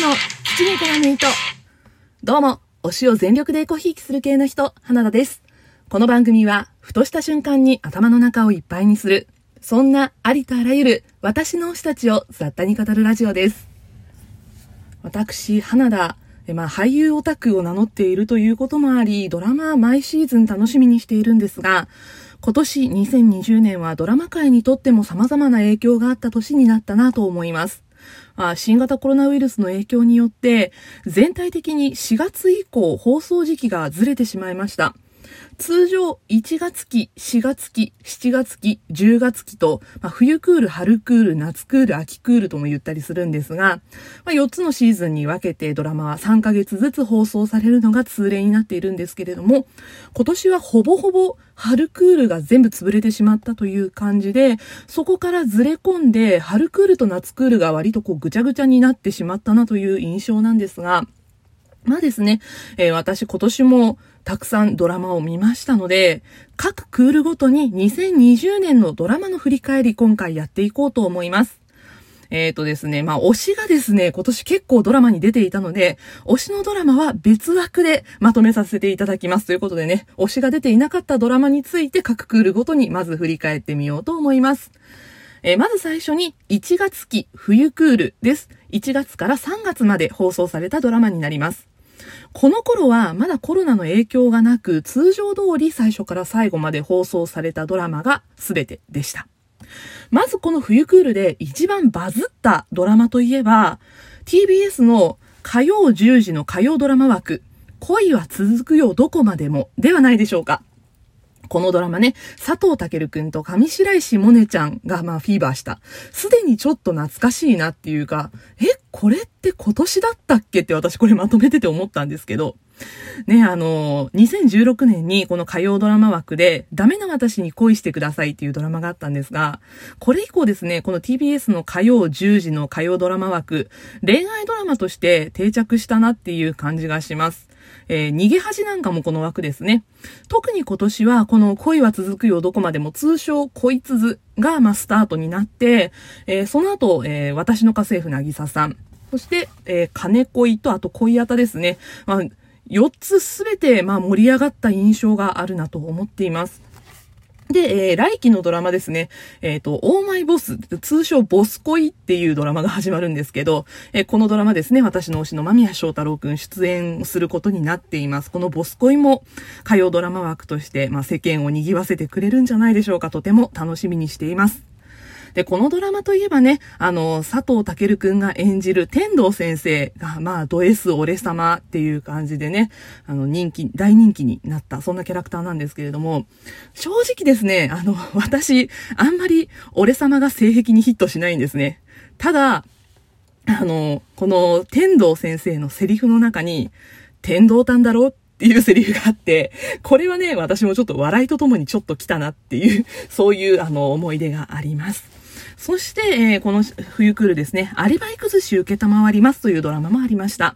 の七人からの糸。どうも、推しを全力でコひいきする系の人、花田です。この番組は、ふとした瞬間に頭の中をいっぱいにする、そんなありとあらゆる私の推したちを雑多に語るラジオです。私、花田、まあ、俳優オタクを名乗っているということもあり、ドラマは毎シーズン楽しみにしているんですが、今年2020年はドラマ界にとっても様々な影響があった年になったなと思います。あ新型コロナウイルスの影響によって、全体的に4月以降放送時期がずれてしまいました。通常1月期、4月期、7月期、10月期と、まあ、冬クール、春クール、夏クール、秋クールとも言ったりするんですが、まあ、4つのシーズンに分けてドラマは3ヶ月ずつ放送されるのが通例になっているんですけれども、今年はほぼほぼ春クールが全部潰れてしまったという感じで、そこからずれ込んで、春クールと夏クールが割とこうぐちゃぐちゃになってしまったなという印象なんですが、まあですね、えー、私今年もたくさんドラマを見ましたので、各クールごとに2020年のドラマの振り返り今回やっていこうと思います。えっ、ー、とですね、まあ、推しがですね、今年結構ドラマに出ていたので、推しのドラマは別枠でまとめさせていただきますということでね、推しが出ていなかったドラマについて各クールごとにまず振り返ってみようと思います。えー、まず最初に1月期冬クールです。1月から3月まで放送されたドラマになります。この頃はまだコロナの影響がなく、通常通り最初から最後まで放送されたドラマが全てでした。まずこの冬クールで一番バズったドラマといえば、TBS の火曜10時の火曜ドラマ枠、恋は続くよどこまでもではないでしょうか。このドラマね、佐藤健くんと上白石萌音ちゃんがまあフィーバーした。すでにちょっと懐かしいなっていうか、え、これって今年だったっけって私これまとめてて思ったんですけど、ね、あの、2016年にこの火曜ドラマ枠で、ダメな私に恋してくださいっていうドラマがあったんですが、これ以降ですね、この TBS の火曜10時の火曜ドラマ枠、恋愛ドラマとして定着したなっていう感じがします。えー、逃げ恥なんかもこの枠ですね。特に今年はこの恋は続くよどこまでも通称恋続が、まあ、スタートになって、えー、その後、えー、私の家政婦なぎささん、そして、えー、金恋とあと恋あたですね。まあ、4つすべて、まあ、盛り上がった印象があるなと思っています。で、えー、来期のドラマですね。えっ、ー、と、オーマイボス、通称ボス恋っていうドラマが始まるんですけど、えー、このドラマですね、私の推しの間宮祥太郎くん出演することになっています。このボス恋も火曜ドラマ枠として、まあ、世間を賑わせてくれるんじゃないでしょうか。とても楽しみにしています。で、このドラマといえばね、あの、佐藤健くんが演じる天道先生が、まあ、ド S 俺様っていう感じでね、あの、人気、大人気になった、そんなキャラクターなんですけれども、正直ですね、あの、私、あんまり俺様が性癖にヒットしないんですね。ただ、あの、この天道先生のセリフの中に、天道丹だろっていうセリフがあって、これはね、私もちょっと笑いとともにちょっと来たなっていう、そういうあの思い出があります。そして、えー、この冬クールですね、アリバイ崩し受けたまわりますというドラマもありました。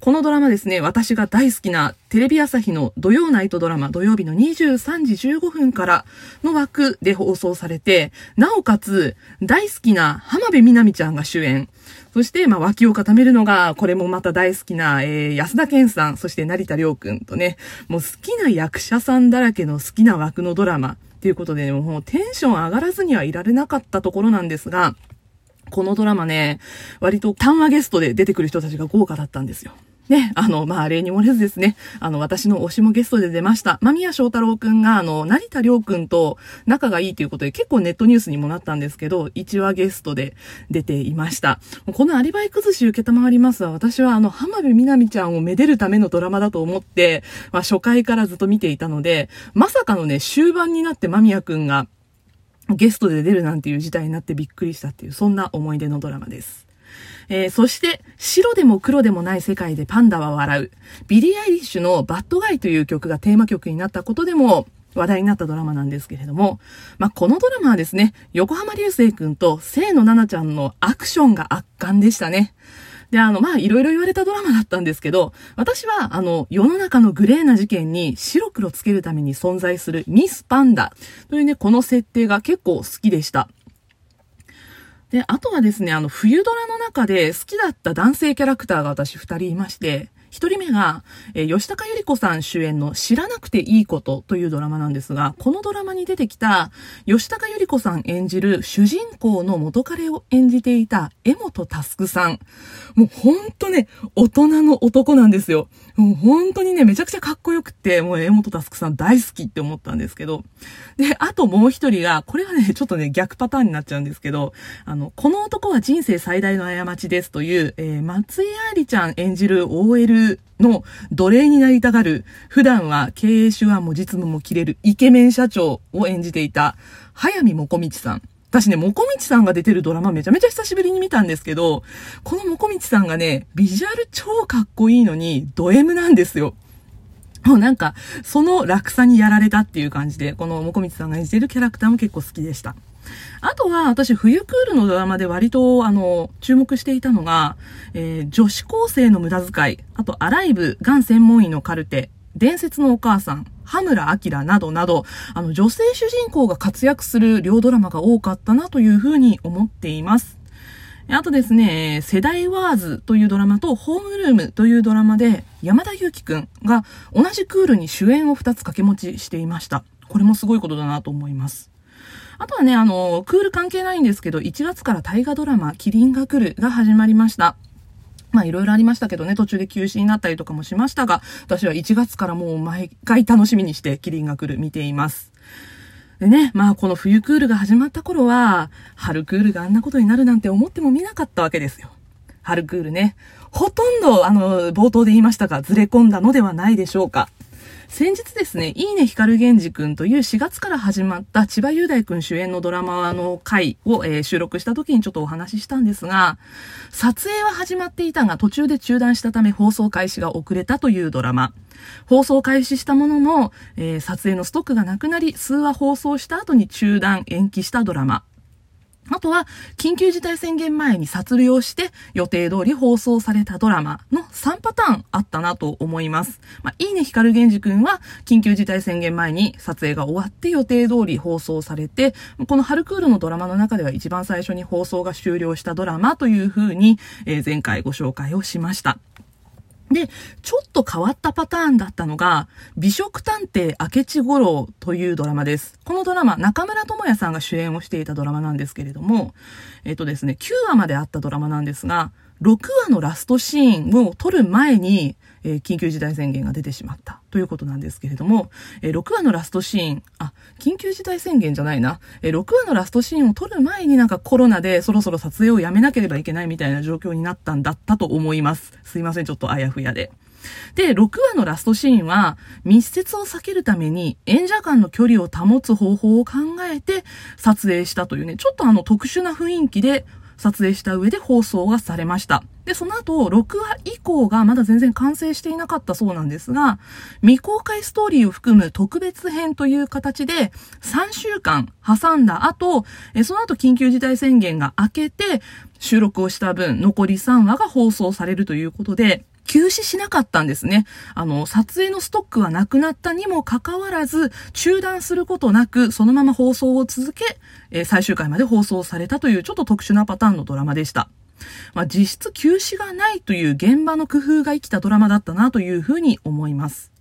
このドラマですね、私が大好きなテレビ朝日の土曜ナイトドラマ、土曜日の23時15分からの枠で放送されて、なおかつ大好きな浜辺美波ちゃんが主演。そして、まあ、脇を固めるのが、これもまた大好きな、えー、安田健さん、そして成田凌くんとね、もう好きな役者さんだらけの好きな枠のドラマ。っていうことで、もうテンション上がらずにはいられなかったところなんですが、このドラマね、割と単話ゲストで出てくる人たちが豪華だったんですよ。ね、あの、まあ、例に漏れずですね、あの、私の推しもゲストで出ました。間宮祥太郎くんが、あの、成田凌くんと仲がいいということで結構ネットニュースにもなったんですけど、1話ゲストで出ていました。このアリバイ崩し受けたまわりますは、私はあの、浜辺美波ちゃんをめでるためのドラマだと思って、まあ、初回からずっと見ていたので、まさかのね、終盤になって間宮くんが、ゲストで出るなんていう事態になってびっくりしたっていう、そんな思い出のドラマです。えー、そして、白でも黒でもない世界でパンダは笑う。ビリー・アイリッシュの Bad Guy という曲がテーマ曲になったことでも、話題になったドラマなんですけれども、まあ、このドラマはですね、横浜流星くんと清野奈々ちゃんのアクションが圧巻でしたね。で、あの、まあ、いろいろ言われたドラマだったんですけど、私は、あの、世の中のグレーな事件に白黒つけるために存在するミスパンダというね、この設定が結構好きでした。で、あとはですね、あの、冬ドラの中で好きだった男性キャラクターが私二人いまして、一人目が、えー、吉高由里子さん主演の知らなくていいことというドラマなんですが、このドラマに出てきた吉高由里子さん演じる主人公の元彼を演じていた江本佑さん。もうほんとね、大人の男なんですよ。もう本当にね、めちゃくちゃかっこよくて、もう江本佑さん大好きって思ったんですけど。で、あともう一人が、これはね、ちょっとね、逆パターンになっちゃうんですけど、あの、この男は人生最大の過ちですという、えー、松井愛理ちゃん演じる OL の奴隷になりたがる、普段は経営手腕も実務も切れるイケメン社長を演じていた、早見もこみちさん。私ね、もこみちさんが出てるドラマめちゃめちゃ久しぶりに見たんですけど、このもこみちさんがね、ビジュアル超かっこいいのに、ド M なんですよ。もうなんか、その落差にやられたっていう感じで、このもこみちさんが演じてるキャラクターも結構好きでした。あとは、私、冬クールのドラマで割と、あの、注目していたのが、えー、女子高生の無駄遣い、あと、アライブ、がん専門医のカルテ、伝説のお母さん、羽村明などなど、あの、女性主人公が活躍する両ドラマが多かったなというふうに思っています。あとですね、世代ワーズというドラマとホームルームというドラマで山田裕貴くんが同じクールに主演を2つ掛け持ちしていました。これもすごいことだなと思います。あとはね、あの、クール関係ないんですけど、1月から大河ドラマ、キリンが来るが始まりました。まあいろいろありましたけどね、途中で休止になったりとかもしましたが、私は1月からもう毎回楽しみにしてキリンが来る見ています。でね、まあこの冬クールが始まった頃は、春クールがあんなことになるなんて思っても見なかったわけですよ。春クールね。ほとんど、あの、冒頭で言いましたが、ずれ込んだのではないでしょうか。先日ですね、いいね光源氏くんという4月から始まった千葉雄大くん主演のドラマの回を、えー、収録した時にちょっとお話ししたんですが、撮影は始まっていたが途中で中断したため放送開始が遅れたというドラマ。放送開始したものの、えー、撮影のストックがなくなり、数話放送した後に中断、延期したドラマ。あとは、緊急事態宣言前に撮影をして予定通り放送されたドラマの3パターンあったなと思います。まあ、いいね、光源氏くんは緊急事態宣言前に撮影が終わって予定通り放送されて、この春クールのドラマの中では一番最初に放送が終了したドラマという風に、えー、前回ご紹介をしました。で、ちょっと変わったパターンだったのが、美食探偵明智五郎というドラマです。このドラマ、中村智也さんが主演をしていたドラマなんですけれども、えっとですね、9話まであったドラマなんですが、6話のラストシーンを撮る前に、えー、緊急事態宣言が出てしまったということなんですけれども、えー、6話のラストシーン、あ、緊急事態宣言じゃないな、えー、6話のラストシーンを撮る前になんかコロナでそろそろ撮影をやめなければいけないみたいな状況になったんだったと思います。すいません、ちょっとあやふやで。で、6話のラストシーンは、密接を避けるために演者間の距離を保つ方法を考えて撮影したというね、ちょっとあの特殊な雰囲気で撮影した上で放送がされました。で、その後、6話以降がまだ全然完成していなかったそうなんですが、未公開ストーリーを含む特別編という形で、3週間挟んだ後、その後緊急事態宣言が明けて、収録をした分、残り3話が放送されるということで、休止しなかったんですね。あの、撮影のストックはなくなったにもかかわらず、中断することなく、そのまま放送を続け、えー、最終回まで放送されたというちょっと特殊なパターンのドラマでした。まあ、実質休止がないという現場の工夫が生きたドラマだったなというふうに思います。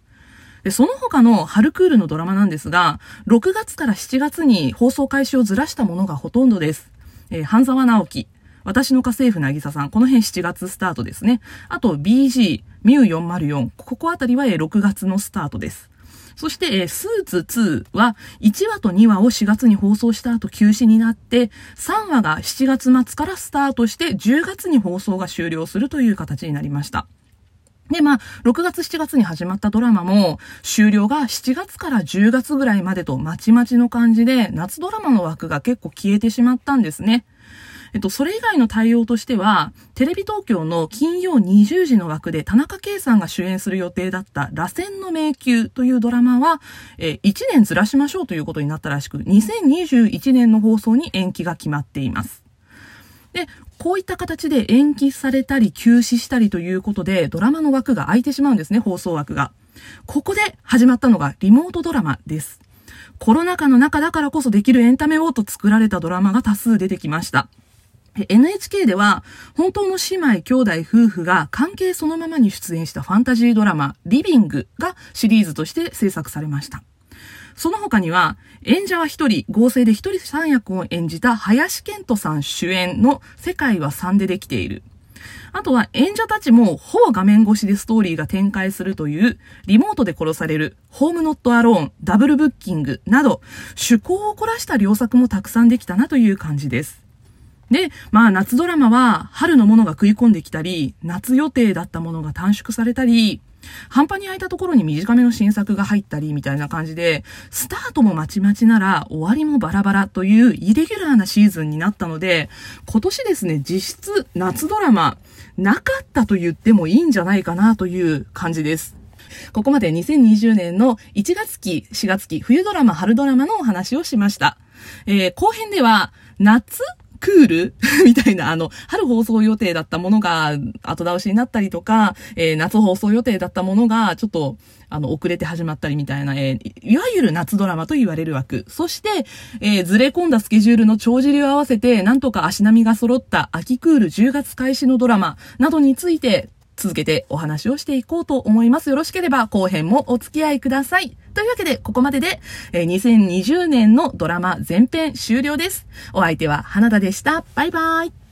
で、その他の春クールのドラマなんですが、6月から7月に放送開始をずらしたものがほとんどです。えー、半沢直樹、私の家政婦なぎささん、この辺7月スタートですね。あと BG、ミュー404、ここあたりは6月のスタートです。そして、スーツ2は1話と2話を4月に放送した後休止になって、3話が7月末からスタートして10月に放送が終了するという形になりました。で、まあ、6月7月に始まったドラマも、終了が7月から10月ぐらいまでとまちまちの感じで、夏ドラマの枠が結構消えてしまったんですね。えっと、それ以外の対応としては、テレビ東京の金曜20時の枠で田中圭さんが主演する予定だった螺旋の迷宮というドラマは、え1年ずらしましょうということになったらしく、2021年の放送に延期が決まっています。で、こういった形で延期されたり休止したりということで、ドラマの枠が空いてしまうんですね、放送枠が。ここで始まったのがリモートドラマです。コロナ禍の中だからこそできるエンタメをと作られたドラマが多数出てきました。NHK では、本当の姉妹、兄弟、夫婦が関係そのままに出演したファンタジードラマ、リビングがシリーズとして制作されました。その他には、演者は一人、合成で一人三役を演じた林健人さん主演の世界は3でできている。あとは演者たちもほぼ画面越しでストーリーが展開するという、リモートで殺される、ホームノットアローン、ダブルブッキングなど、趣向を凝らした良作もたくさんできたなという感じです。で、まあ夏ドラマは春のものが食い込んできたり、夏予定だったものが短縮されたり、半端に空いたところに短めの新作が入ったりみたいな感じで、スタートもまちまちなら終わりもバラバラというイレギュラーなシーズンになったので、今年ですね、実質夏ドラマなかったと言ってもいいんじゃないかなという感じです。ここまで2020年の1月期、4月期、冬ドラマ、春ドラマのお話をしました。えー、後編では、夏クール？みたいな、あの、春放送予定だったものが後倒しになったりとか、えー、夏放送予定だったものがちょっと、あの、遅れて始まったりみたいな、えー、いわゆる夏ドラマと言われる枠。そして、えー、ずれ込んだスケジュールの帳尻を合わせて、なんとか足並みが揃った秋クール10月開始のドラマなどについて、続けてお話をしていこうと思います。よろしければ後編もお付き合いください。というわけで、ここまでで、え、2020年のドラマ全編終了です。お相手は花田でした。バイバイ。